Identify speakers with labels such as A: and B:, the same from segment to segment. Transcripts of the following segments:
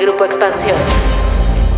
A: Grupo Expansión.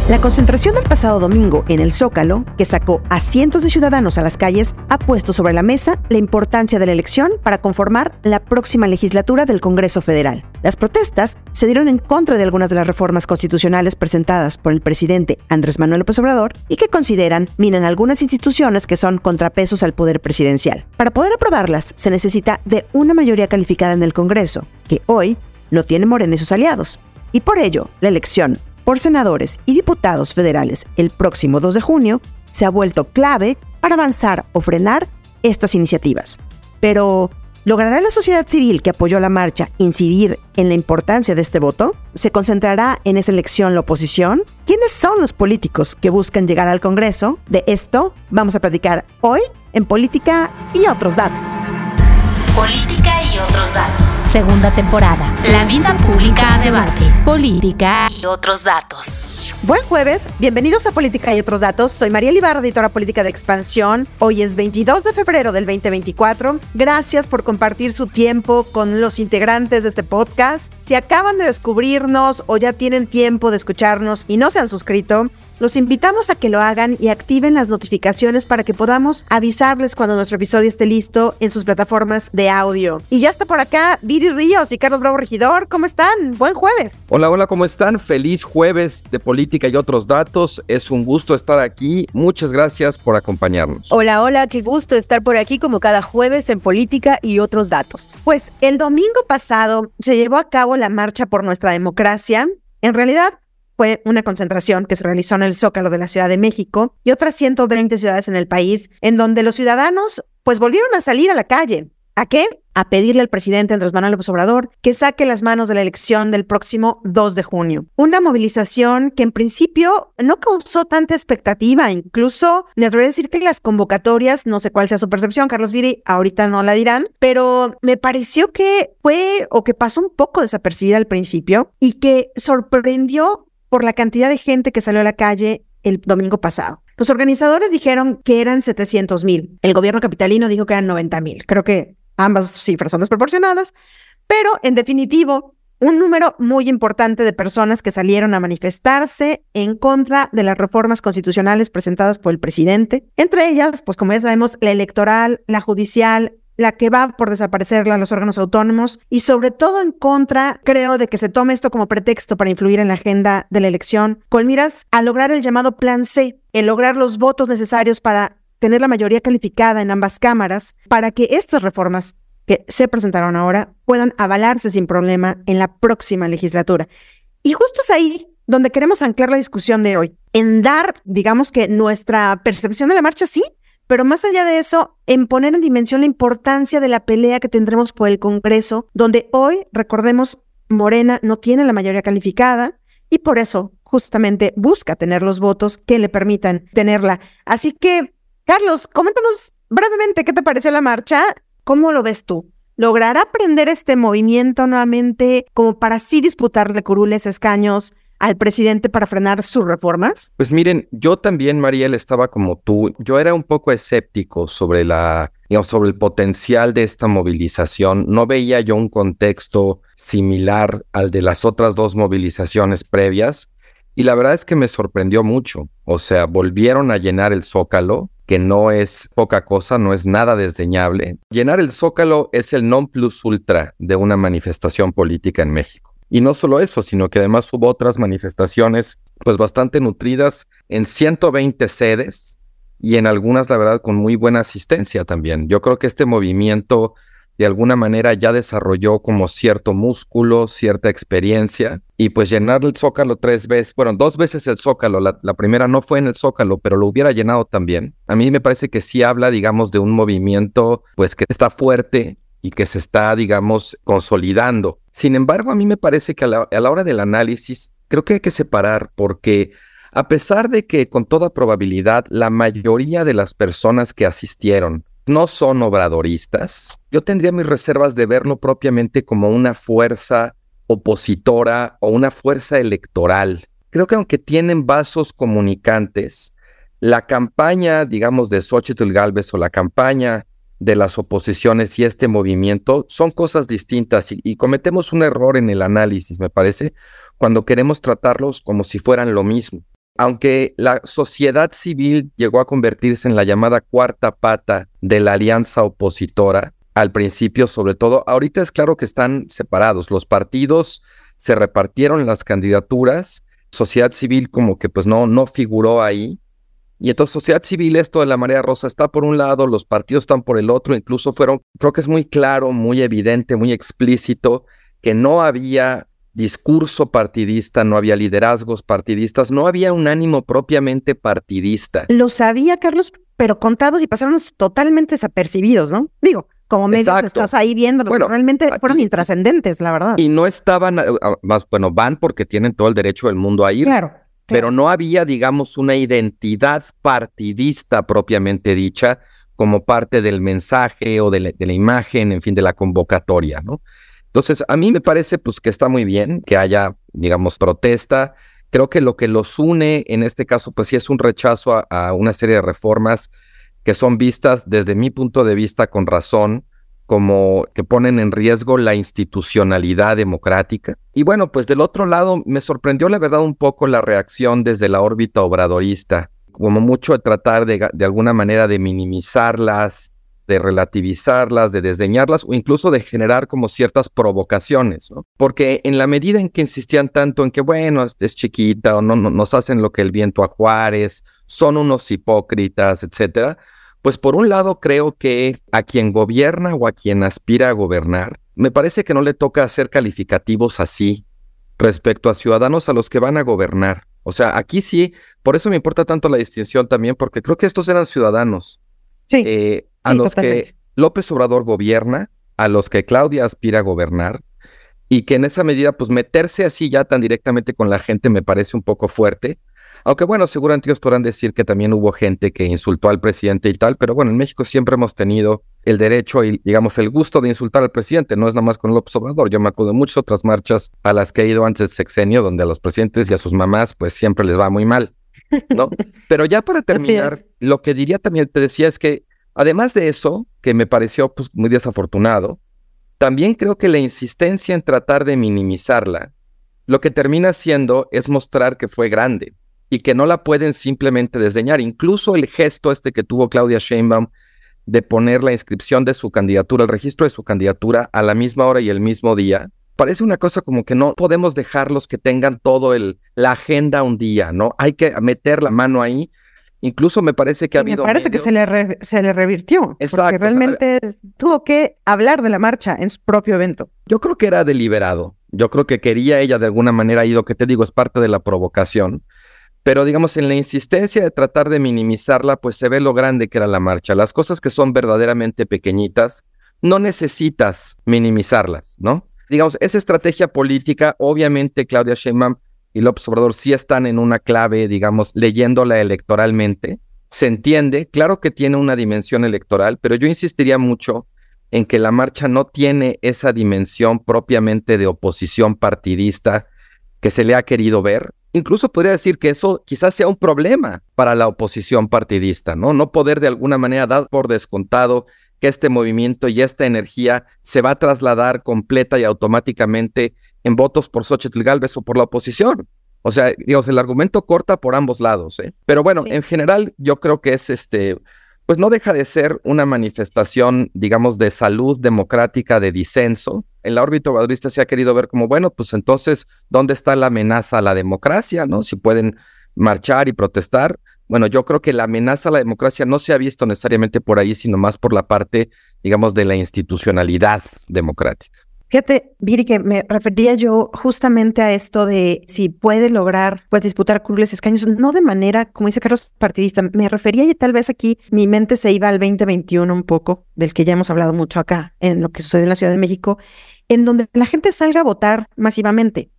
B: La concentración del pasado domingo en el Zócalo, que sacó a cientos de ciudadanos a las calles, ha puesto sobre la mesa la importancia de la elección para conformar la próxima legislatura del Congreso Federal. Las protestas se dieron en contra de algunas de las reformas constitucionales presentadas por el presidente Andrés Manuel López Obrador y que consideran minan algunas instituciones que son contrapesos al poder presidencial. Para poder aprobarlas se necesita de una mayoría calificada en el Congreso, que hoy no tiene Morena y sus aliados. Y por ello, la elección por senadores y diputados federales el próximo 2 de junio se ha vuelto clave para avanzar o frenar estas iniciativas. Pero, ¿logrará la sociedad civil que apoyó la marcha incidir en la importancia de este voto? ¿Se concentrará en esa elección la oposición? ¿Quiénes son los políticos que buscan llegar al Congreso? De esto vamos a platicar hoy en Política y otros datos.
A: Política y otros datos. Segunda temporada. La vida pública a debate. Política y otros datos.
B: Buen jueves, bienvenidos a Política y otros datos. Soy María Libarra, editora política de Expansión. Hoy es 22 de febrero del 2024. Gracias por compartir su tiempo con los integrantes de este podcast. Si acaban de descubrirnos o ya tienen tiempo de escucharnos y no se han suscrito, los invitamos a que lo hagan y activen las notificaciones para que podamos avisarles cuando nuestro episodio esté listo en sus plataformas de audio. Y ya está por acá Viri Ríos y Carlos Bravo Regidor. ¿Cómo están? Buen jueves.
C: Hola, hola, ¿cómo están? Feliz jueves de política y otros datos. Es un gusto estar aquí. Muchas gracias por acompañarnos.
D: Hola, hola, qué gusto estar por aquí como cada jueves en política y otros datos.
B: Pues el domingo pasado se llevó a cabo la marcha por nuestra democracia. En realidad, fue una concentración que se realizó en el Zócalo de la Ciudad de México y otras 120 ciudades en el país, en donde los ciudadanos pues volvieron a salir a la calle. ¿A qué? A pedirle al presidente Andrés Manuel López Obrador que saque las manos de la elección del próximo 2 de junio. Una movilización que en principio no causó tanta expectativa, incluso me atrevo a decir que las convocatorias, no sé cuál sea su percepción, Carlos Viri, ahorita no la dirán, pero me pareció que fue o que pasó un poco desapercibida al principio y que sorprendió por la cantidad de gente que salió a la calle el domingo pasado. Los organizadores dijeron que eran 700 mil. El gobierno capitalino dijo que eran 90 mil. Creo que ambas cifras son desproporcionadas, pero en definitivo, un número muy importante de personas que salieron a manifestarse en contra de las reformas constitucionales presentadas por el presidente. Entre ellas, pues como ya sabemos, la electoral, la judicial, la que va por desaparecerla a los órganos autónomos y sobre todo en contra, creo, de que se tome esto como pretexto para influir en la agenda de la elección, con miras a lograr el llamado Plan C, el lograr los votos necesarios para tener la mayoría calificada en ambas cámaras, para que estas reformas que se presentaron ahora puedan avalarse sin problema en la próxima legislatura. Y justo es ahí donde queremos anclar la discusión de hoy, en dar, digamos que nuestra percepción de la marcha, sí, pero más allá de eso, en poner en dimensión la importancia de la pelea que tendremos por el Congreso, donde hoy, recordemos, Morena no tiene la mayoría calificada y por eso justamente busca tener los votos que le permitan tenerla. Así que, Carlos, coméntanos brevemente qué te pareció la marcha, cómo lo ves tú. ¿Logrará prender este movimiento nuevamente como para así disputarle curules escaños al presidente para frenar sus reformas?
C: Pues miren, yo también, Mariel, estaba como tú. Yo era un poco escéptico sobre la, sobre el potencial de esta movilización. No veía yo un contexto similar al de las otras dos movilizaciones previas. Y la verdad es que me sorprendió mucho. O sea, volvieron a llenar el zócalo, que no es poca cosa, no es nada desdeñable. Llenar el zócalo es el non plus ultra de una manifestación política en México. Y no solo eso, sino que además hubo otras manifestaciones pues bastante nutridas en 120 sedes y en algunas, la verdad, con muy buena asistencia también. Yo creo que este movimiento de alguna manera ya desarrolló como cierto músculo, cierta experiencia, y pues llenar el zócalo tres veces, bueno, dos veces el zócalo, la, la, primera no fue en el zócalo, pero lo hubiera llenado también. A mí me parece que sí habla, digamos, de un movimiento pues que está fuerte y que se está, digamos, consolidando. Sin embargo, a mí me parece que a la, hora del análisis, creo que hay que separar porque a pesar de que con toda probabilidad la mayoría de las personas que asistieron no son obradoristas, yo tendría mis reservas de verlo propiamente como una fuerza opositora o una fuerza electoral. Creo que aunque tienen vasos comunicantes, la campaña, digamos, de Xochitl Galvez o la campaña de las oposiciones y este movimiento son cosas distintas y, cometemos un error en el análisis, me parece, cuando queremos tratarlos como si fueran lo mismo. Aunque la sociedad civil llegó a convertirse en la llamada cuarta pata de la alianza opositora, al principio sobre todo, ahorita es claro que están separados. Los partidos se repartieron las candidaturas, sociedad civil como que pues no, no figuró ahí, y entonces sociedad civil, esto de la marea rosa está por un lado, los partidos están por el otro, incluso fueron, creo que es muy claro, muy evidente, muy explícito, que no había discurso partidista, no había liderazgos partidistas, no había un ánimo propiamente partidista.
B: Lo sabía, Carlos, pero contados y pasaron totalmente desapercibidos, ¿no? Digo, como medios estás ahí viendo, bueno, realmente fueron intrascendentes, la verdad.
C: Y no estaban, más bueno, van porque tienen todo el derecho del mundo a ir.
B: Claro
C: pero no había, digamos, una identidad partidista propiamente dicha como parte del mensaje o de la, imagen, en fin, de la convocatoria, ¿no? Entonces, a mí me parece pues que está muy bien que haya, digamos, protesta. Creo que lo que los une en este caso, pues sí es un rechazo a una serie de reformas que son vistas desde mi punto de vista con razón como que ponen en riesgo la institucionalidad democrática. Y bueno, pues del otro lado me sorprendió la verdad un poco la reacción desde la órbita obradorista, como mucho de tratar de, de alguna manera de minimizarlas, de relativizarlas, de desdeñarlas o incluso de generar como ciertas provocaciones, ¿no? Porque en la medida en que insistían tanto en que, bueno, es chiquita o no, no nos hacen lo que el viento a Juárez, son unos hipócritas, etcétera, pues por un lado creo que a quien gobierna o a quien aspira a gobernar, me parece que no le toca hacer calificativos así respecto a ciudadanos a los que van a gobernar. O sea, aquí sí, por eso me importa tanto la distinción también, porque creo que estos eran ciudadanos.
B: Sí.
C: Eh, a los que López Obrador gobierna, a los que Claudia aspira a gobernar, y que en esa medida, pues meterse así ya tan directamente con la gente me parece un poco fuerte. Aunque bueno, seguramente ellos podrán decir que también hubo gente que insultó al presidente y tal, pero bueno, en México siempre hemos tenido el derecho y, digamos, el gusto de insultar al presidente, no es nada más con López Obrador. Yo me acuerdo de muchas otras marchas a las que he ido antes del sexenio, donde a los presidentes y a sus mamás, pues siempre les va muy mal, ¿no? pero ya para terminar, lo que diría también, te decía, es que además de eso, que me pareció pues, muy desafortunado, también creo que la insistencia en tratar de minimizarla, lo que termina siendo es mostrar que fue grande y que no la pueden simplemente desdeñar. Incluso el gesto este que tuvo Claudia Sheinbaum de poner la inscripción de su candidatura, el registro de su candidatura a la misma hora y el mismo día, parece una cosa como que no podemos dejarlos que tengan todo el la agenda un día, ¿no? Hay que meter la mano ahí. Incluso me parece que ha habido.
B: Me parece que se le, se le revirtió. Exacto. Porque realmente tuvo que hablar de la marcha en su propio evento.
C: Yo creo que era deliberado. Yo creo que quería ella de alguna manera, y lo que te digo es parte de la provocación pero digamos en la insistencia de tratar de minimizarla, pues se ve lo grande que era la marcha. Las cosas que son verdaderamente pequeñitas, no necesitas minimizarlas, ¿no? Digamos, esa estrategia política, obviamente Claudia Sheinbaum y López Obrador sí están en una clave, digamos, leyéndola electoralmente. Se entiende, claro que tiene una dimensión electoral, pero yo insistiría mucho en que la marcha no tiene esa dimensión propiamente de oposición partidista que se le ha querido ver. Incluso podría decir que eso quizás sea un problema para la oposición partidista, ¿no? No poder de alguna manera dar por descontado que este movimiento y esta energía se va a trasladar completa y automáticamente en votos por Xochitl Galvez o por la oposición. O sea, digamos, el argumento corta por ambos lados, ¿eh? Pero bueno, en general yo creo que es este, pues no deja de ser una manifestación, digamos, de salud democrática, de disenso, en la órbita obradorista se ha querido ver como, bueno, pues entonces, ¿dónde está la amenaza a la democracia? ¿No? Si pueden marchar y protestar. Bueno, yo creo que la amenaza a la democracia no se ha visto necesariamente por ahí, sino más por la parte, digamos, de la institucionalidad democrática.
B: Fíjate, Viri, que me refería yo justamente a esto de si puede lograr pues disputar crueles escaños, no de manera, como dice Carlos, partidista. Me refería y tal vez aquí mi mente se iba al 2021 un poco, del que ya hemos hablado mucho acá, en lo que sucede en la Ciudad de México, en donde la gente salga a votar masivamente,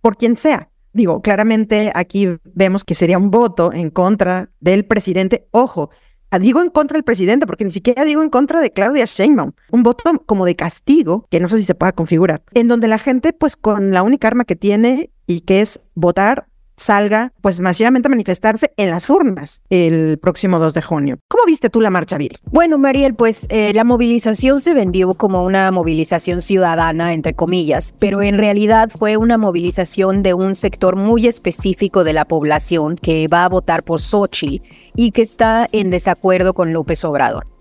B: por quien sea. Digo, claramente aquí vemos que sería un voto en contra del presidente. Ojo, digo en contra del presidente, porque ni siquiera digo en contra de Claudia Sheinbaum. Un voto como de castigo, que no sé si se pueda configurar, en donde la gente, pues con la única arma que tiene y que es votar, salga pues masivamente a manifestarse en las urnas el próximo 2 de junio. ¿Cómo viste tú la marcha, Viri?
D: Bueno, Mariel, pues eh, la movilización se vendió como una movilización ciudadana, entre comillas, pero en realidad fue una movilización de un sector muy específico de la población que va a votar por Xochitl y que está en desacuerdo con López Obrador.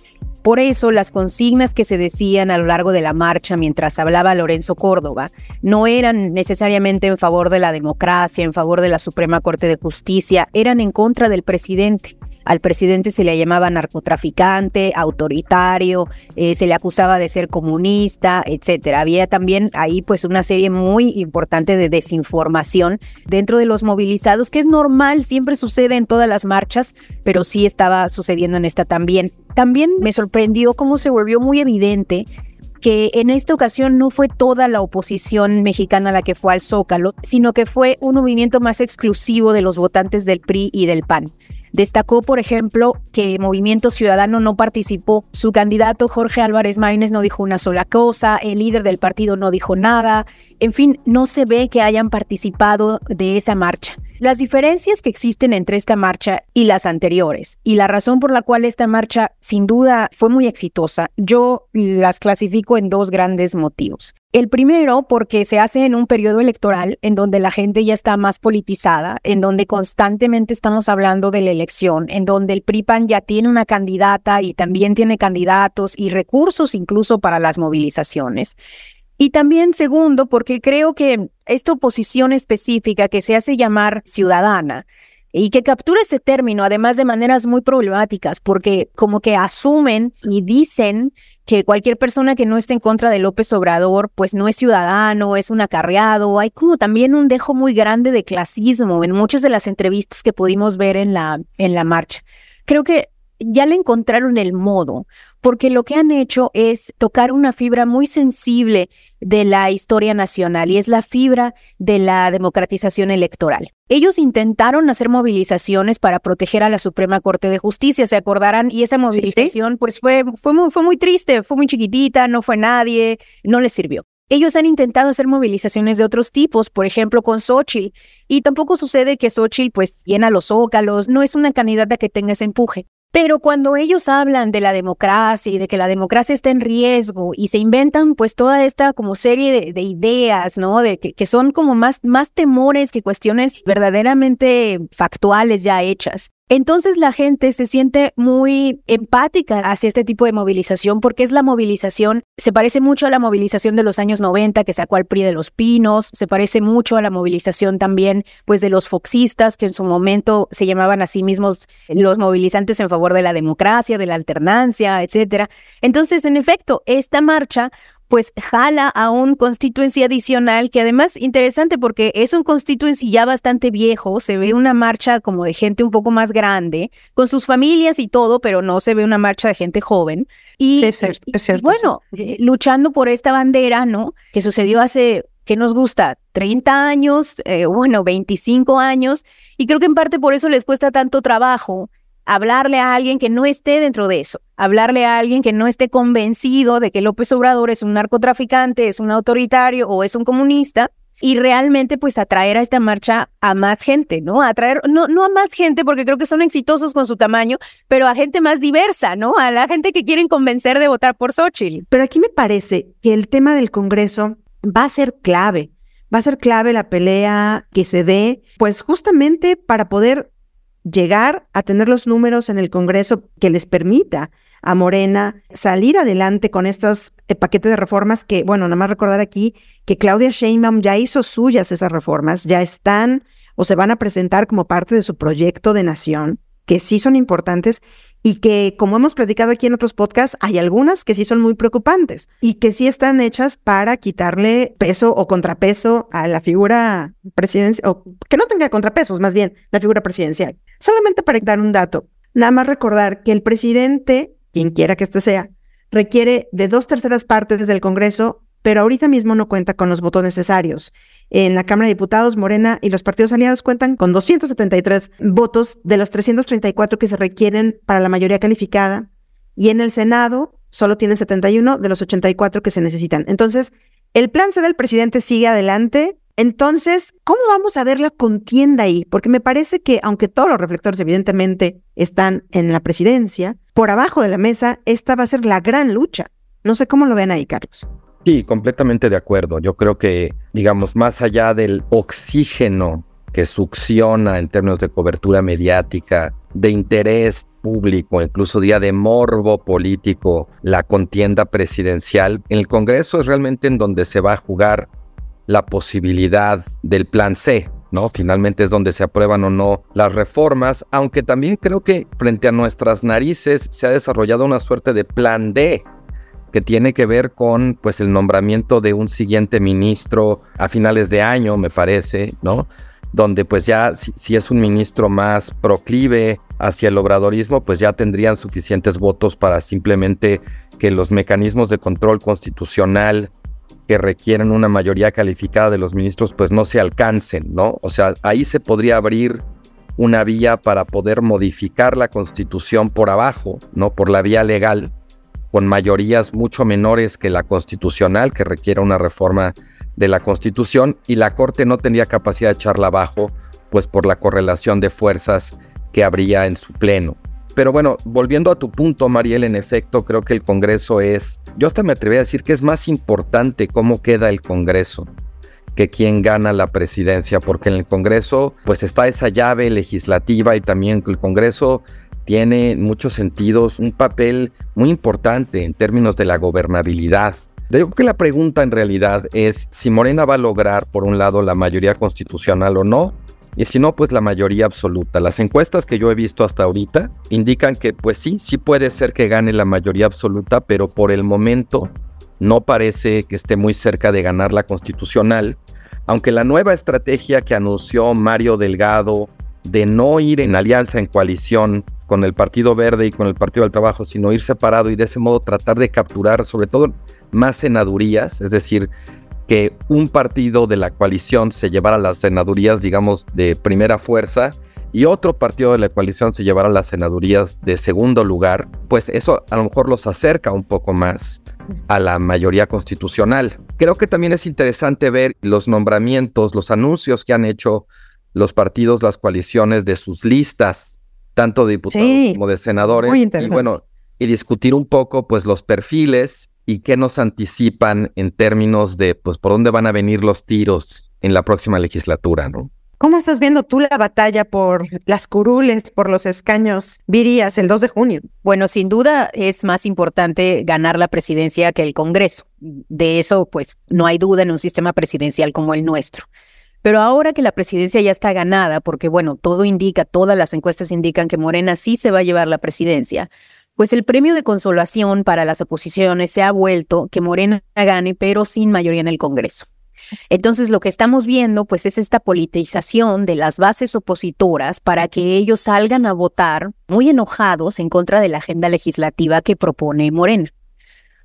D: Por eso las consignas que se decían a lo largo de la marcha mientras hablaba Lorenzo Córdoba no eran necesariamente en favor de la democracia, en favor de la Suprema Corte de Justicia, eran en contra del presidente. Al presidente se le llamaba narcotraficante, autoritario, eh, se le acusaba de ser comunista, etcétera. Había también ahí pues una serie muy importante de desinformación dentro de los movilizados, que es normal, siempre sucede en todas las marchas, pero sí estaba sucediendo en esta también. También me sorprendió cómo se volvió muy evidente que en esta ocasión no fue toda la oposición mexicana la que fue al Zócalo, sino que fue un movimiento más exclusivo de los votantes del PRI y del PAN. Destacó, por ejemplo, que Movimiento Ciudadano no participó. Su candidato Jorge Álvarez Maínez no dijo una sola cosa, el líder del partido no dijo nada. En fin, no se ve que hayan participado de esa marcha. Las diferencias que existen entre esta marcha y las anteriores, y la razón por la cual esta marcha sin duda fue muy exitosa, yo las clasifico en dos grandes motivos. El primero, porque se hace en un periodo electoral en donde la gente ya está más politizada, en donde constantemente estamos hablando de la elección, en donde el PRIPAN ya tiene una candidata y también tiene candidatos y recursos incluso para las movilizaciones. Y también segundo, porque creo que esta oposición específica que se hace llamar ciudadana y que captura ese término, además de maneras muy problemáticas, porque como que asumen y dicen que cualquier persona que no esté en contra de López Obrador, pues no es ciudadano, es un acarreado. Hay como también un dejo muy grande de clasismo en muchas de las entrevistas que pudimos ver en la, en la marcha. Creo que ya le encontraron el modo, porque lo que han hecho es tocar una fibra muy sensible de la historia nacional y es la fibra de la democratización electoral. Ellos intentaron hacer movilizaciones para proteger a la Suprema Corte de Justicia, se acordarán, y esa movilización pues fue, fue, muy, fue muy triste, fue muy chiquitita, no fue nadie, no les sirvió. Ellos han intentado hacer movilizaciones de otros tipos, por ejemplo con Xochitl, y tampoco sucede que Xochitl pues llena los zócalos, no es una candidata que tenga ese empuje. Pero cuando ellos hablan de la democracia y de que la democracia está en riesgo y se inventan pues toda esta como serie de, ideas, ¿no? De que, que, son como más, más temores que cuestiones verdaderamente factuales ya hechas. Entonces la gente se siente muy empática hacia este tipo de movilización porque es la movilización, se parece mucho a la movilización de los años 90 que sacó al PRI de los Pinos, se parece mucho a la movilización también pues de los foxistas que en su momento se llamaban a sí mismos los movilizantes en favor de la democracia, de la alternancia, etcétera. Entonces, en efecto, esta marcha pues jala a un constituency adicional que además interesante porque es un constituency ya bastante viejo, se ve una marcha como de gente un poco más grande, con sus familias y todo, pero no se ve una marcha de gente joven. Y,
B: es cierto,
D: bueno, eh, luchando por esta bandera, ¿no? Que sucedió hace ¿qué nos gusta? 30 años, eh, bueno, 25 años, y creo que en parte por eso les cuesta tanto trabajo hablarle a alguien que no esté dentro de eso, hablarle a alguien que no esté convencido de que López Obrador es un narcotraficante, es un autoritario o es un comunista y realmente pues atraer a esta marcha a más gente, ¿no? Atraer, no, no a más gente porque creo que son exitosos con su tamaño, pero a gente más diversa, ¿no? A la gente que quieren convencer de votar por Xochitl.
B: Pero aquí me parece que el tema del Congreso va a ser clave. Va a ser clave la pelea que se dé, pues justamente para poder llegar a tener los números en el Congreso que les permita a Morena salir adelante con estos eh, paquetes de reformas que, bueno, nada más recordar aquí que Claudia Sheinbaum ya hizo suyas esas reformas, ya están o se van a presentar como parte de su proyecto de nación, que sí son importantes y que, como hemos platicado aquí en otros podcasts, hay algunas que sí son muy preocupantes y que sí están hechas para quitarle peso o contrapeso a la figura presidencial, o que no tenga contrapesos, más bien, la figura presidencial. Solamente para dar un dato, nada más recordar que el presidente, quien quiera que este sea, requiere de dos terceras partes del Congreso, pero ahorita mismo no cuenta con los votos necesarios. En la Cámara de Diputados, Morena y los partidos aliados cuentan con 273 votos de los 334 que se requieren para la mayoría calificada. Y en el Senado solo tienen 71 de los 84 que se necesitan. Entonces, el plan C del presidente sigue adelante Entonces, ¿cómo vamos a ver la contienda ahí? Porque me parece que, aunque todos los reflectores evidentemente están en la presidencia, por abajo de la mesa, esta va a ser la gran lucha. No sé cómo lo ven ahí, Carlos.
C: Sí, completamente de acuerdo. Yo creo que, digamos, más allá del oxígeno que succiona en términos de cobertura mediática, de interés público, incluso día de morbo político, la contienda presidencial, en el Congreso es realmente en donde se va a jugar la posibilidad del plan C, ¿no? Finalmente es donde se aprueban o no las reformas, aunque también creo que frente a nuestras narices se ha desarrollado una suerte de plan D, que tiene que ver con pues el nombramiento de un siguiente ministro a finales de año, me parece, ¿no? Donde pues ya si, es un ministro más proclive hacia el obradorismo, pues ya tendrían suficientes votos para simplemente que los mecanismos de control constitucional que requieren una mayoría calificada de los ministros pues no se alcancen, ¿no? O sea, ahí se podría abrir una vía para poder modificar la constitución por abajo, ¿no? Por la vía legal con mayorías mucho menores que la constitucional, que requiere una reforma de la constitución, y la Corte no tendría capacidad de echarla abajo, pues por la correlación de fuerzas que habría en su pleno. Pero bueno, volviendo a tu punto, Mariel, en efecto, creo que el Congreso es, yo hasta me atreví a decir que es más importante cómo queda el Congreso que quién gana la presidencia, porque en el Congreso pues está esa llave legislativa y también el Congreso tiene en muchos sentidos un papel muy importante en términos de la gobernabilidad. Yo creo que la pregunta en realidad es si Morena va a lograr, por un lado, la mayoría constitucional o no, y si no, pues la mayoría absoluta. Las encuestas que yo he visto hasta ahorita indican que, pues sí, sí puede ser que gane la mayoría absoluta, pero por el momento no parece que esté muy cerca de ganar la constitucional, aunque la nueva estrategia que anunció Mario Delgado de no ir en alianza, en coalición con el Partido Verde y con el Partido del Trabajo, sino ir separado y de ese modo tratar de capturar sobre todo más senadurías, es decir, que un partido de la coalición se llevara las senadurías, digamos, de primera fuerza y otro partido de la coalición se llevara las senadurías de segundo lugar, pues eso a lo mejor los acerca un poco más a la mayoría constitucional. Creo que también es interesante ver los nombramientos, los anuncios que han hecho los partidos, las coaliciones de sus listas, tanto de diputados como de senadores. y bueno, y discutir un poco pues los perfiles y qué nos anticipan en términos de pues por dónde van a venir los tiros en la próxima legislatura, ¿no?
B: ¿Cómo estás viendo tú la batalla por las curules, por los escaños virías el 2 de junio?
D: Bueno, sin duda es más importante ganar la presidencia que el Congreso. De eso, pues, no hay duda en un sistema presidencial como el nuestro. Pero ahora que la presidencia ya está ganada, porque bueno, todo indica, todas las encuestas indican que Morena sí se va a llevar la presidencia, pues el premio de consolación para las oposiciones se ha vuelto que Morena gane, pero sin mayoría en el Congreso. Entonces lo que estamos viendo pues es esta politización de las bases opositoras para que ellos salgan a votar muy enojados en contra de la agenda legislativa que propone Morena.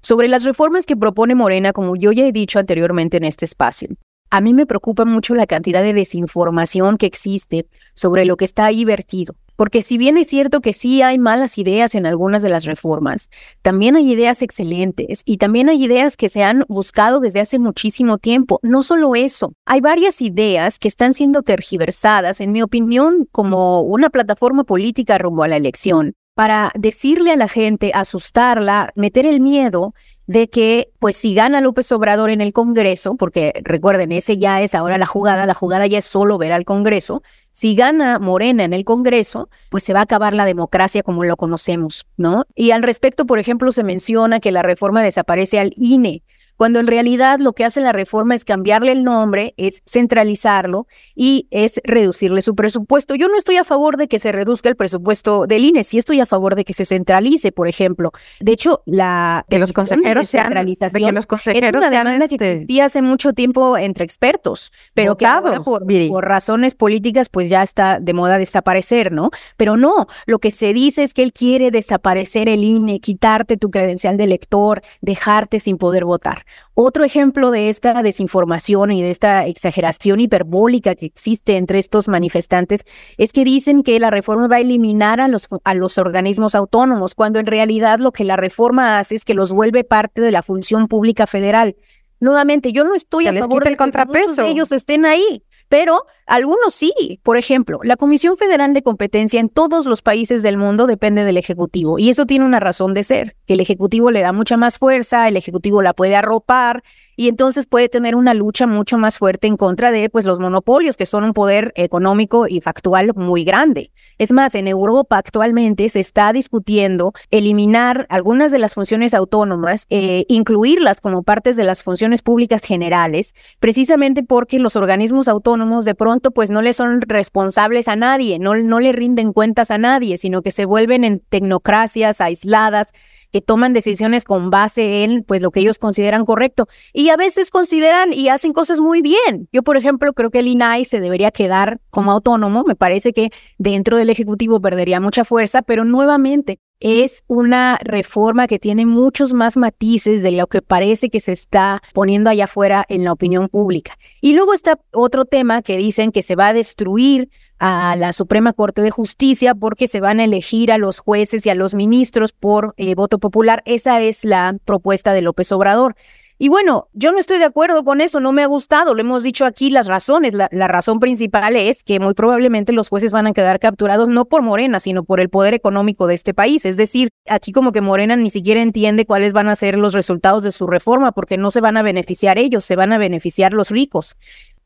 D: Sobre las reformas que propone Morena, como yo ya he dicho anteriormente en este espacio, a mí me preocupa mucho la cantidad de desinformación que existe sobre lo que está ahí vertido. Porque si bien es cierto que sí hay malas ideas en algunas de las reformas, también hay ideas excelentes y también hay ideas que se han buscado desde hace muchísimo tiempo. No solo eso, hay varias ideas que están siendo tergiversadas, en mi opinión, como una plataforma política rumbo a la elección para decirle a la gente, asustarla, meter el miedo de que, pues si gana López Obrador en el Congreso, porque recuerden, ese ya es ahora la jugada, la jugada ya es solo ver al Congreso, si gana Morena en el Congreso, pues se va a acabar la democracia como lo conocemos, ¿no? Y al respecto, por ejemplo, se menciona que la reforma desaparece al INE cuando en realidad lo que hace la reforma es cambiarle el nombre, es centralizarlo y es reducirle su presupuesto. Yo no estoy a favor de que se reduzca el presupuesto del INE, sí estoy a favor de que se centralice, por ejemplo. De hecho, la
B: que los consejeros
D: de centralización los consejeros es una demanda que este existía hace mucho tiempo entre expertos, pero que ahora por, por razones políticas pues ya está de moda desaparecer, ¿no? Pero no, lo que se dice es que él quiere desaparecer el INE, quitarte tu credencial de elector, dejarte sin poder votar. Otro ejemplo de esta desinformación y de esta exageración hiperbólica que existe entre estos manifestantes es que dicen que la reforma va a eliminar a los, a los organismos autónomos, cuando en realidad lo que la reforma hace es que los vuelve parte de la función pública federal. Nuevamente, yo no estoy a favor de que muchos de ellos estén ahí, pero algunos sí. Por ejemplo, la Comisión Federal de Competencia en todos los países del mundo depende del Ejecutivo y eso tiene una razón de ser, que el Ejecutivo le da mucha más fuerza, el Ejecutivo la puede arropar y entonces puede tener una lucha mucho más fuerte en contra de pues los monopolios que son un poder económico y factual muy grande. Es más, en Europa actualmente se está discutiendo eliminar algunas de las funciones autónomas, eh, incluirlas como partes de las funciones públicas generales, precisamente porque los organismos autónomos de pronto pues no le son responsables a nadie, no, no le rinden cuentas a nadie, sino que se vuelven en tecnocracias aisladas que toman decisiones con base en pues lo que ellos consideran correcto y a veces consideran y hacen cosas muy bien. Yo, por ejemplo, creo que el INAI se debería quedar como autónomo, me parece que dentro del ejecutivo perdería mucha fuerza, pero nuevamente es una reforma que tiene muchos más matices de lo que parece que se está poniendo allá afuera en la opinión pública. Y luego está otro tema que dicen que se va a destruir a la Suprema Corte de Justicia porque se van a elegir a los jueces y a los ministros por eh, voto popular. Esa es la propuesta de López Obrador. Y bueno, yo no estoy de acuerdo con eso, no me ha gustado, lo hemos dicho aquí las razones. La, la, razón principal es que muy probablemente los jueces van a quedar capturados no por Morena, sino por el poder económico de este país. Es decir, aquí como que Morena ni siquiera entiende cuáles van a ser los resultados de su reforma, porque no se van a beneficiar ellos, se van a beneficiar los ricos.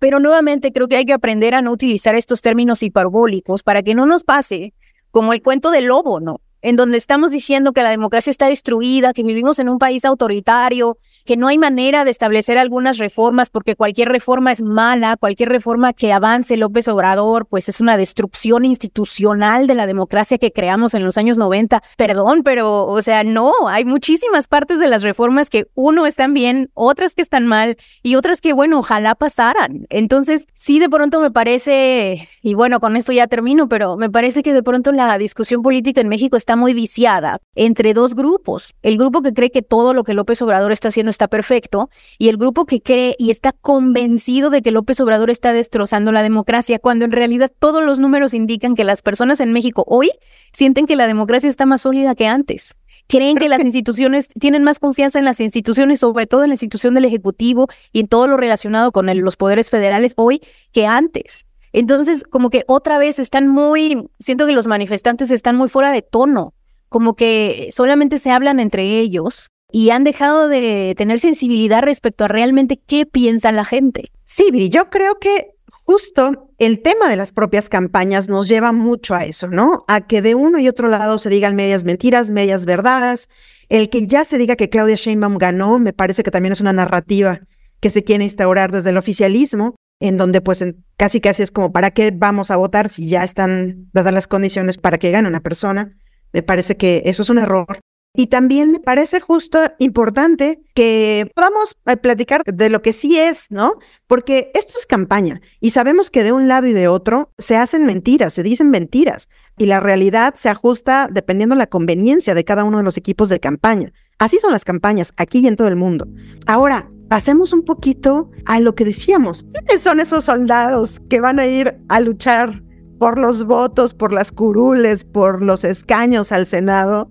D: Pero nuevamente creo que hay que aprender a no utilizar estos términos hiperbólicos para que no nos pase como el cuento del lobo, ¿no? En donde estamos diciendo que la democracia está destruida, que vivimos en un país autoritario, que no hay manera de establecer algunas reformas porque cualquier reforma es mala, cualquier reforma que avance López Obrador, pues es una destrucción institucional de la democracia que creamos en los años 90. Perdón, pero, o sea, no, hay muchísimas partes de las reformas que uno están bien, otras que están mal y otras que, bueno, ojalá pasaran. Entonces, sí, de pronto me parece, y bueno, con esto ya termino, pero me parece que de pronto la discusión política en México está muy viciada entre dos grupos. El grupo que cree que todo lo que López Obrador está haciendo está perfecto y el grupo que cree y está convencido de que López Obrador está destrozando la democracia, cuando en realidad todos los números indican que las personas en México hoy sienten que la democracia está más sólida que antes. Creen que las instituciones tienen más confianza en las instituciones, sobre todo en la institución del Ejecutivo y en todo lo relacionado con los poderes federales hoy que antes. Entonces, como que otra vez están muy, siento que los manifestantes están muy fuera de tono, como que solamente se hablan entre ellos y han dejado de tener sensibilidad respecto a realmente qué piensa la gente.
B: Sí, Viri, yo creo que justo el tema de las propias campañas nos lleva mucho a eso, ¿no? A que de uno y otro lado se digan medias mentiras, medias verdades. El que ya se diga que Claudia Sheinbaum ganó, me parece que también es una narrativa que se quiere instaurar desde el oficialismo, en donde pues casi casi es como, ¿para qué vamos a votar si ya están dadas las condiciones para que gane una persona? Me parece que eso es un error. Y también me parece justo importante que podamos eh, platicar de lo que sí es, ¿no? Porque esto es campaña y sabemos que de un lado y de otro se hacen mentiras, se dicen mentiras y la realidad se ajusta dependiendo la conveniencia de cada uno de los equipos de campaña. Así son las campañas aquí y en todo el mundo. Ahora, pasemos un poquito a lo que decíamos. ¿Quiénes son esos soldados que van a ir a luchar por los votos, por las curules, por los escaños al Senado?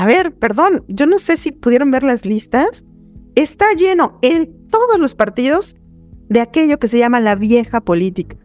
B: A ver, perdón, yo no sé si pudieron ver las listas. Está lleno en todos los partidos de aquello que se llama la vieja política.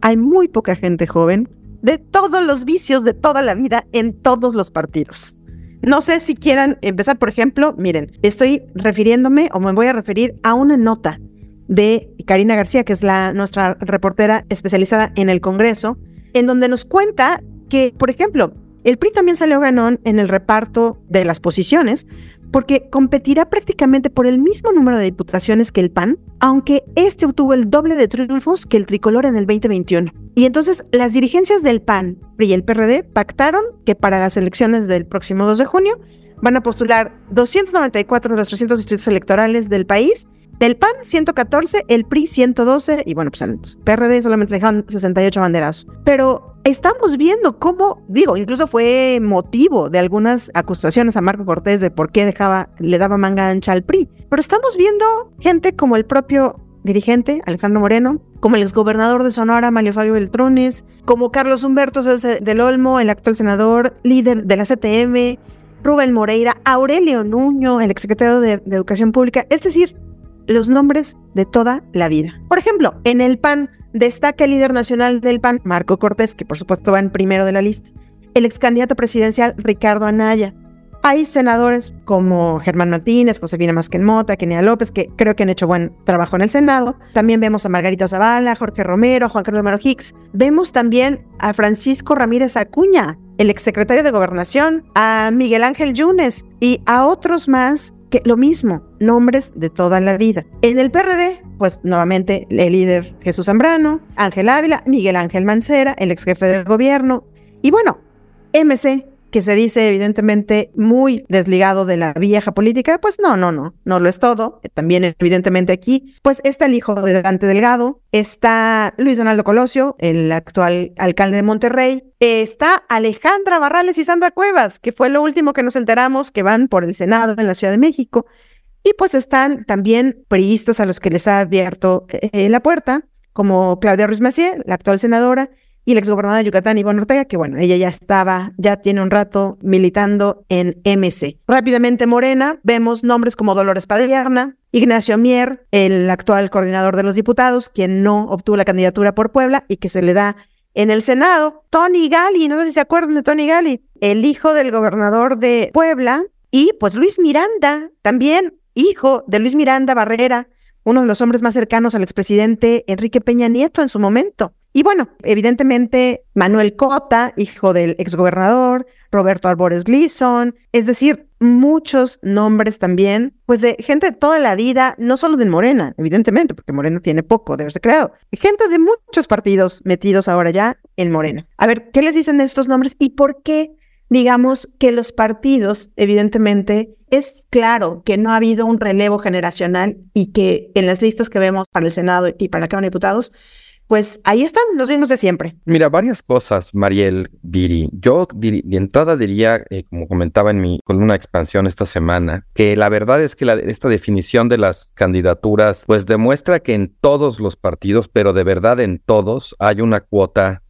B: Hay muy poca gente joven de todos los vicios de toda la vida en todos los partidos. No sé si quieran empezar, por ejemplo, miren, estoy refiriéndome o me voy a referir a una nota de Karina García, que es la nuestra reportera especializada en el Congreso, en donde nos cuenta que, por ejemplo, el PRI también salió ganón en el reparto de las posiciones porque competirá prácticamente por el mismo número de diputaciones que el PAN, aunque este obtuvo el doble de triunfos que el tricolor en el 2021. Y entonces las dirigencias del PAN, PRI y el PRD pactaron que para las elecciones del próximo 2 de junio van a postular 294 de los 300 distritos electorales del país del PAN 114, el PRI 112 y bueno, pues el PRD solamente dejaron 68 banderas. Pero estamos viendo cómo, digo, incluso fue motivo de algunas acusaciones a Marco Cortés de por qué dejaba, le daba manga ancha al PRI. Pero estamos viendo gente como el propio dirigente, Alejandro Moreno, como el exgobernador de Sonora, Mario Fabio Beltrones, como Carlos Humberto del Olmo, el actual senador, líder de la CTM, Rubén Moreira, Aurelio Nuño, el exsecretario de, de Educación Pública. Es decir, los nombres de toda la vida. Por ejemplo, en el PAN destaca el líder nacional del PAN, Marco Cortés, que por supuesto va en primero de la lista, el ex candidato presidencial Ricardo Anaya, hay senadores como Germán Martínez, Josefina Masquenmota, Kenia López, que creo que han hecho buen trabajo en el Senado. También vemos a Margarita Zavala, Jorge Romero, Juan Carlos Romero Hicks. Vemos también a Francisco Ramírez Acuña, el exsecretario de Gobernación, a Miguel Ángel Yunes y a otros más que lo mismo, nombres de toda la vida. En el PRD, pues nuevamente el líder Jesús Zambrano, Ángel Ávila, Miguel Ángel Mancera, el ex jefe del gobierno. Y bueno, MC, que se dice evidentemente muy desligado de la vieja política, pues no, no, no, no lo es todo. También evidentemente aquí, pues está el hijo de Dante Delgado, está Luis Donaldo Colosio, el actual alcalde de Monterrey, está Alejandra Barrales y Sandra Cuevas, que fue lo último que nos enteramos que van por el Senado en la Ciudad de México. Y pues están también priistas a los que les ha abierto eh, la puerta, como Claudia Ruiz Macié, la actual senadora, y el exgobernador de Yucatán, Iván Ortega, que bueno, ella ya estaba, ya tiene un rato militando en MC. Rápidamente Morena, vemos nombres como Dolores Padierna, Ignacio Mier, el actual coordinador de los diputados, quien no obtuvo la candidatura por Puebla y que se le da en el Senado. Tony Gali, no sé si se acuerdan de Tony Gali, el hijo del gobernador de Puebla, y pues Luis Miranda, también hijo de Luis Miranda Barrera, uno de los hombres más cercanos al expresidente Enrique Peña Nieto en su momento. Y bueno, evidentemente Manuel Cota, hijo del exgobernador, Roberto Albores Gleason, es decir, muchos nombres también, pues de gente de toda la vida, no solo de Morena, evidentemente, porque Morena tiene poco de haberse creado, gente de muchos partidos metidos ahora ya en Morena. A ver, ¿qué les dicen estos nombres y por qué? Digamos que los partidos, evidentemente, es claro que no ha habido un relevo generacional y que en las listas que vemos para el Senado y para la Cámara de Diputados, pues ahí están los mismos de siempre.
C: Mira, varias cosas, Mariel Viri. Yo de entrada diría, eh, como comentaba en mi una expansión esta semana, que la verdad es que esta definición de las candidaturas, pues demuestra que en todos los partidos, pero de verdad en todos, hay una cuota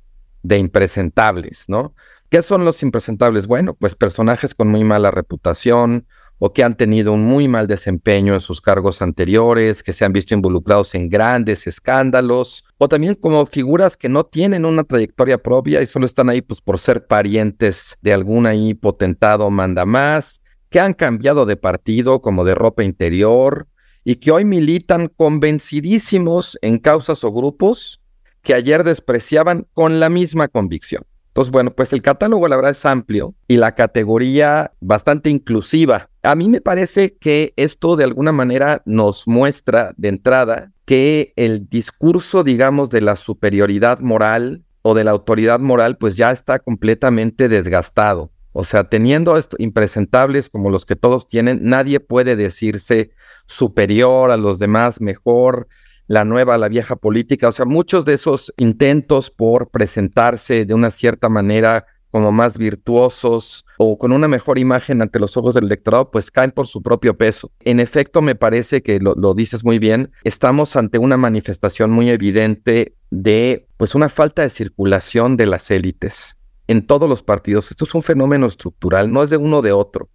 C: de impresentables, ¿no? ¿Qué son los impresentables? Bueno, pues personajes con muy mala reputación o que han tenido un muy mal desempeño en sus cargos anteriores, que se han visto involucrados en grandes escándalos, o también como figuras que no tienen una trayectoria propia y solo están ahí pues por ser parientes de algún ahí potentado manda más, que han cambiado de partido como de ropa interior y que hoy militan convencidísimos en causas o grupos que ayer despreciaban con la misma convicción. Entonces, bueno, pues el catálogo la verdad es amplio y la categoría bastante inclusiva. A mí me parece que esto de alguna manera nos muestra de entrada que el discurso, digamos, de la superioridad moral o de la autoridad moral, pues ya está completamente desgastado. O sea, teniendo esto, impresentables como los que todos tienen, nadie puede decirse superior a los demás, mejor, la nueva, la vieja política. O sea, muchos de esos intentos por presentarse de una cierta manera como más virtuosos o con una mejor imagen ante los ojos del electorado, pues caen por su propio peso. En efecto, me parece que lo, lo, dices muy bien, estamos ante una manifestación muy evidente de pues una falta de circulación de las élites en todos los partidos. Esto es un fenómeno estructural, no es de uno de otro.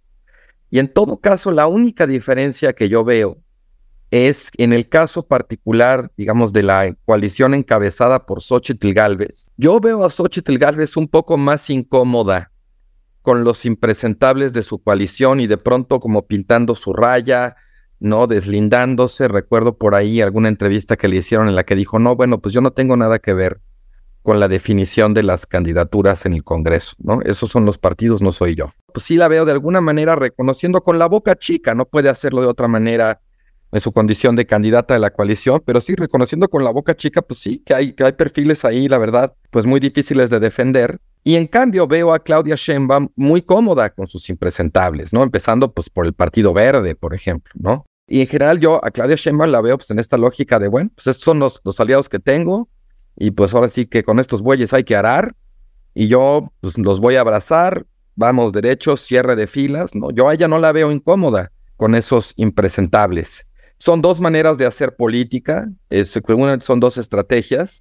C: Y en todo caso, la única diferencia que yo veo es en el caso particular, digamos, de la coalición encabezada por Xochitl Galvez. Yo veo a Xochitl Galvez un poco más incómoda con los impresentables de su coalición y de pronto como pintando su raya, ¿no? Deslindándose. Recuerdo por ahí alguna entrevista que le hicieron en la que dijo, no, bueno, pues yo no tengo nada que ver con la definición de las candidaturas en el Congreso, ¿no? Esos son los partidos, no soy yo. Pues sí la veo de alguna manera reconociendo con la boca chica, no puede hacerlo de otra manera en su condición de candidata de la coalición, pero sí reconociendo con la boca chica, pues sí, que hay, que hay perfiles ahí, la verdad, pues muy difíciles de defender. Y en cambio veo a Claudia Sheinbaum muy cómoda con sus impresentables, ¿no? Empezando pues por el Partido Verde, por ejemplo, ¿no? Y en general yo a Claudia Sheinbaum la veo pues en esta lógica de, bueno, pues estos son los, los aliados que tengo y pues ahora sí que con estos bueyes hay que arar y yo pues los voy a abrazar, vamos derecho, cierre de filas, ¿no? Yo a ella no la veo incómoda con esos impresentables. Son dos maneras de hacer política, son dos estrategias,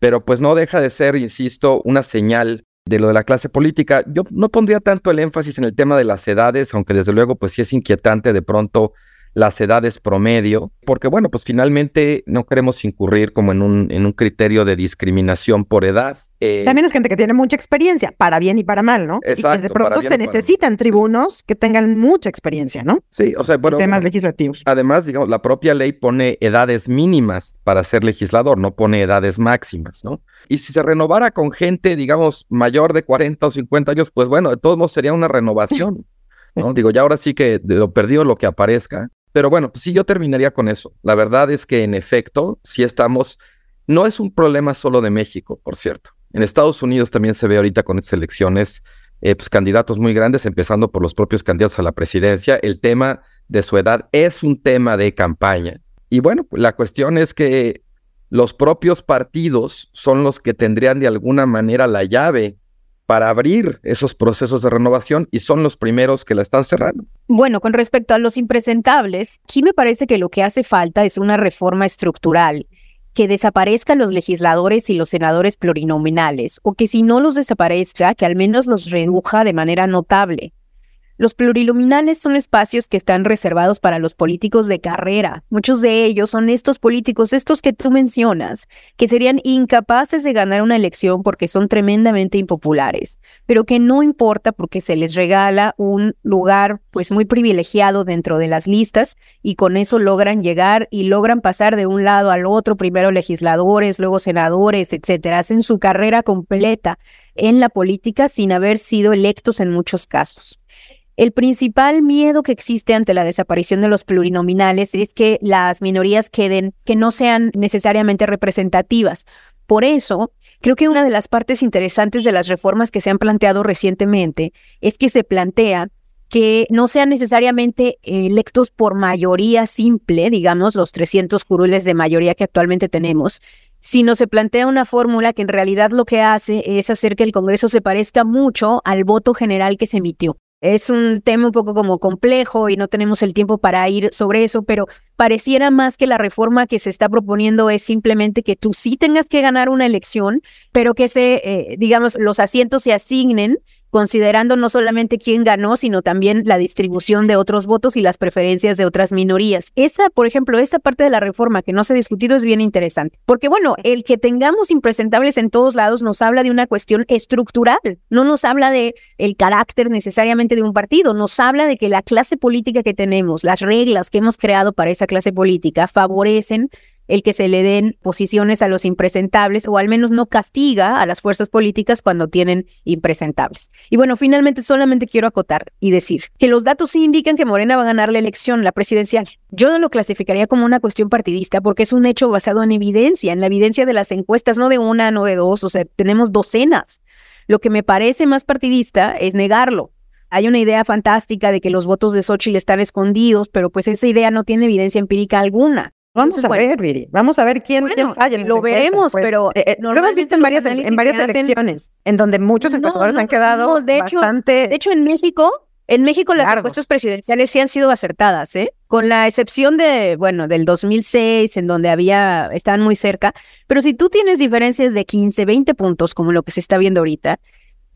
C: pero pues no deja de ser, insisto, una señal de lo de la clase política. Yo no pondría tanto el énfasis en el tema de las edades, aunque desde luego pues sí es inquietante de pronto las edades promedio, porque bueno, pues finalmente no queremos incurrir como en un, en un criterio de discriminación por edad.
B: Eh, También es gente que tiene mucha experiencia, para bien y para mal, ¿no?
C: Exacto.
B: Y de pronto se necesitan tribunos que tengan mucha experiencia, ¿no?
C: Sí, o sea, bueno.
B: Temas legislativos.
C: Además, digamos, la propia ley pone edades mínimas para ser legislador, no pone edades máximas, ¿no? Y si se renovara con gente, digamos, mayor de 40 o 50 años, pues bueno, de todos modos sería una renovación. ¿no? Digo, ya ahora sí que de lo perdido lo que aparezca. Pero bueno, pues sí, yo terminaría con eso. La verdad es que en efecto, si estamos, no es un problema solo de México, por cierto. En Estados Unidos también se ve ahorita con elecciones, eh, pues candidatos muy grandes, empezando por los propios candidatos a la presidencia. El tema de su edad es un tema de campaña. Y bueno, pues la cuestión es que los propios partidos son los que tendrían de alguna manera la llave para abrir esos procesos de renovación y son los primeros que la están cerrando.
D: Bueno, con respecto a los impresentables, aquí me parece que lo que hace falta es una reforma estructural, que desaparezcan los legisladores y los senadores plurinominales, o que si no los desaparezca, que al menos los reduja de manera notable. Los pluriluminales son espacios que están reservados para los políticos de carrera. Muchos de ellos son estos políticos, estos que tú mencionas, que serían incapaces de ganar una elección porque son tremendamente impopulares, pero que no importa porque se les regala un lugar pues muy privilegiado dentro de las listas y con eso logran llegar y logran pasar de un lado al otro, primero legisladores, luego senadores, etcétera. Hacen su carrera completa en la política sin haber sido electos en muchos casos. El principal miedo que existe ante la desaparición de los plurinominales es que las minorías queden, que no sean necesariamente representativas. Por eso, creo que una de las partes interesantes de las reformas que se han planteado recientemente es que se plantea que no sean necesariamente electos por mayoría simple, digamos, los 300 curules de mayoría que actualmente tenemos, sino se plantea una fórmula que en realidad lo que hace es hacer que el Congreso se parezca mucho al voto general que se emitió. Es un tema un poco como complejo y no tenemos el tiempo para ir sobre eso, pero pareciera más que la reforma que se está proponiendo es simplemente que tú sí tengas que ganar una elección, pero que se, eh, digamos, los asientos se asignen considerando no solamente quién ganó, sino también la distribución de otros votos y las preferencias de otras minorías. Esa, por ejemplo, esa parte de la reforma que no se ha discutido es bien interesante, porque bueno, el que tengamos impresentables en todos lados nos habla de una cuestión estructural, no nos habla de el carácter necesariamente de un partido, nos habla de que la clase política que tenemos, las reglas que hemos creado para esa clase política favorecen el que se le den posiciones a los impresentables o al menos no castiga a las fuerzas políticas cuando tienen impresentables. Y bueno, finalmente solamente quiero acotar y decir que los datos sí indican que Morena va a ganar la elección, la presidencial. Yo no lo clasificaría como una cuestión partidista porque es un hecho basado en evidencia, en la evidencia de las encuestas, no de una, no de dos, o sea, tenemos docenas. Lo que me parece más partidista es negarlo. Hay una idea fantástica de que los votos de Xochitl están escondidos, pero pues esa idea no tiene evidencia empírica alguna.
B: Vamos a ver, Viri. Vamos a ver quién, quién falla.
D: lo veremos,
B: pues.
D: pero.
B: Eh, eh, lo hemos visto en varias, en varias elecciones, en donde muchos encuestadores han quedado
D: de
B: bastante.
D: Hecho, de hecho, en México, en México las encuestas presidenciales sí han sido acertadas, ¿eh? Con la excepción de, bueno, del 2006, en donde había, estaban muy cerca. Pero si tú tienes diferencias de 15, 20 puntos, como lo que se está viendo ahorita,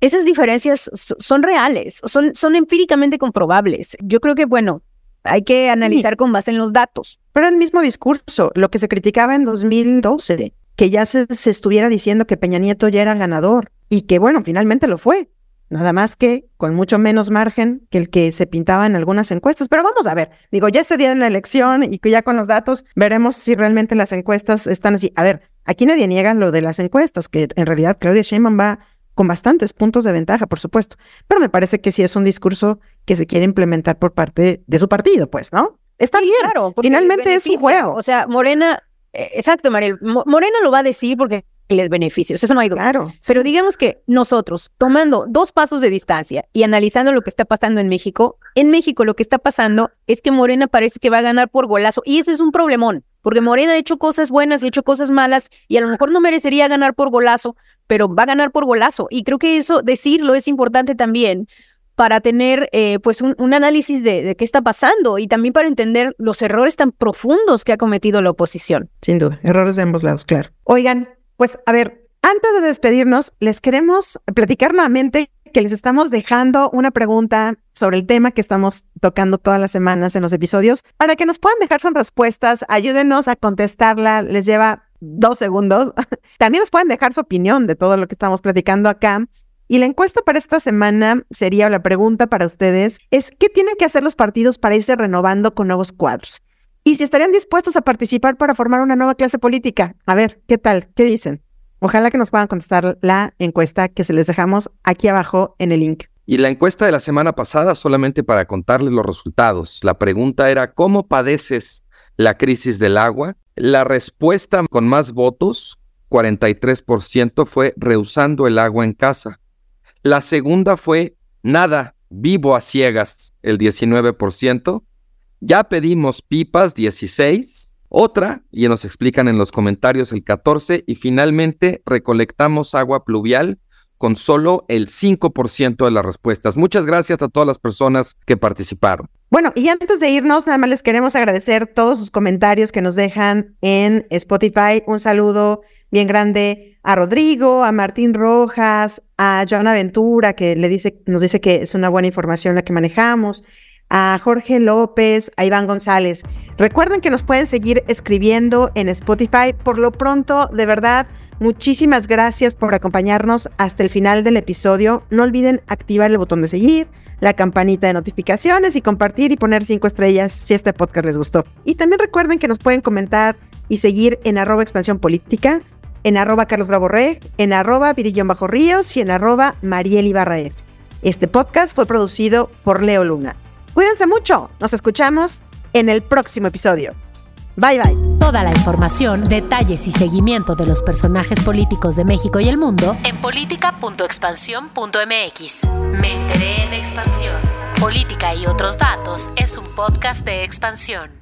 D: esas diferencias son reales, son, son empíricamente comprobables. Yo creo que, bueno, hay que analizar con base en los datos.
B: Pero el mismo discurso, lo que se criticaba en 2012, que ya se, estuviera diciendo que Peña Nieto ya era ganador y que bueno, finalmente lo fue. Nada más que con mucho menos margen que el que se pintaba en algunas encuestas. Pero vamos a ver, digo, ya se dieron la elección y que ya con los datos veremos si realmente las encuestas están así. A ver, aquí nadie niega lo de las encuestas, que en realidad Claudia Sheinbaum va con bastantes puntos de ventaja, por supuesto. Pero me parece que sí es un discurso que se quiere implementar por parte de su partido, pues, ¿no? Está bien. Claro, Finalmente es un juego.
D: O sea, Morena, eh, exacto, Mariel, Morena lo va a decir porque les beneficia, eso no hay duda.
B: Claro.
D: Pero digamos que nosotros, tomando dos pasos de distancia y analizando lo que está pasando en México, en México lo que está pasando es que Morena parece que va a ganar por golazo y ese es un problemón, porque Morena ha hecho cosas buenas y ha hecho cosas malas y a lo mejor no merecería ganar por golazo, pero va a ganar por golazo. Y creo que eso, decirlo, es importante también para tener eh, pues un, análisis de, de, qué está pasando y también para entender los errores tan profundos que ha cometido la oposición.
B: Sin duda, errores de ambos lados, claro. Oigan, pues a ver, antes de despedirnos, les queremos platicar nuevamente que les estamos dejando una pregunta sobre el tema que estamos tocando todas las semanas en los episodios para que nos puedan dejar sus respuestas. Ayúdenos a contestarla. Les lleva dos segundos. También nos pueden dejar su opinión de todo lo que estamos platicando acá. Y la encuesta para esta semana sería, la pregunta para ustedes, es ¿qué tienen que hacer los partidos para irse renovando con nuevos cuadros? Y si estarían dispuestos a participar para formar una nueva clase política. A ver, ¿qué tal? ¿Qué dicen? Ojalá que nos puedan contestar la encuesta que se les dejamos aquí abajo en el link.
C: Y la encuesta de la semana pasada, solamente para contarles los resultados. La pregunta era, ¿cómo padeces la crisis del agua? La respuesta con más votos, 43%, fue rehusando el agua en casa. La segunda fue nada, vivo a ciegas, el 19%. Ya pedimos pipas, 16. Otra, y nos explican en los comentarios el 14. Y finalmente recolectamos agua pluvial con solo el 5% de las respuestas. Muchas gracias a todas las personas que participaron.
B: Bueno, y antes de irnos, nada más les queremos agradecer todos sus comentarios que nos dejan en Spotify. Un saludo bien grande a Rodrigo, a Martín Rojas, a Joana Ventura, que le dice, nos dice que es una buena información la que manejamos, a Jorge López, a Iván González. Recuerden que nos pueden seguir escribiendo en Spotify. Por lo pronto, de verdad, muchísimas gracias por acompañarnos hasta el final del episodio. No olviden activar el botón de seguir, la campanita de notificaciones y compartir y poner cinco estrellas si este podcast les gustó. Y también recuerden que nos pueden comentar y seguir en arroba expansión política en arroba Carlos Bravo en arroba Virillón Bajo Ríos y en arroba Mariel Ibarra Este podcast fue producido por Leo Luna. Cuídense mucho, nos escuchamos en el próximo episodio. Bye bye.
A: Toda la información, detalles y seguimiento de los personajes políticos de México y el mundo en política.expansión.mx. Me enteré en expansión. Política y otros datos es un podcast de expansión.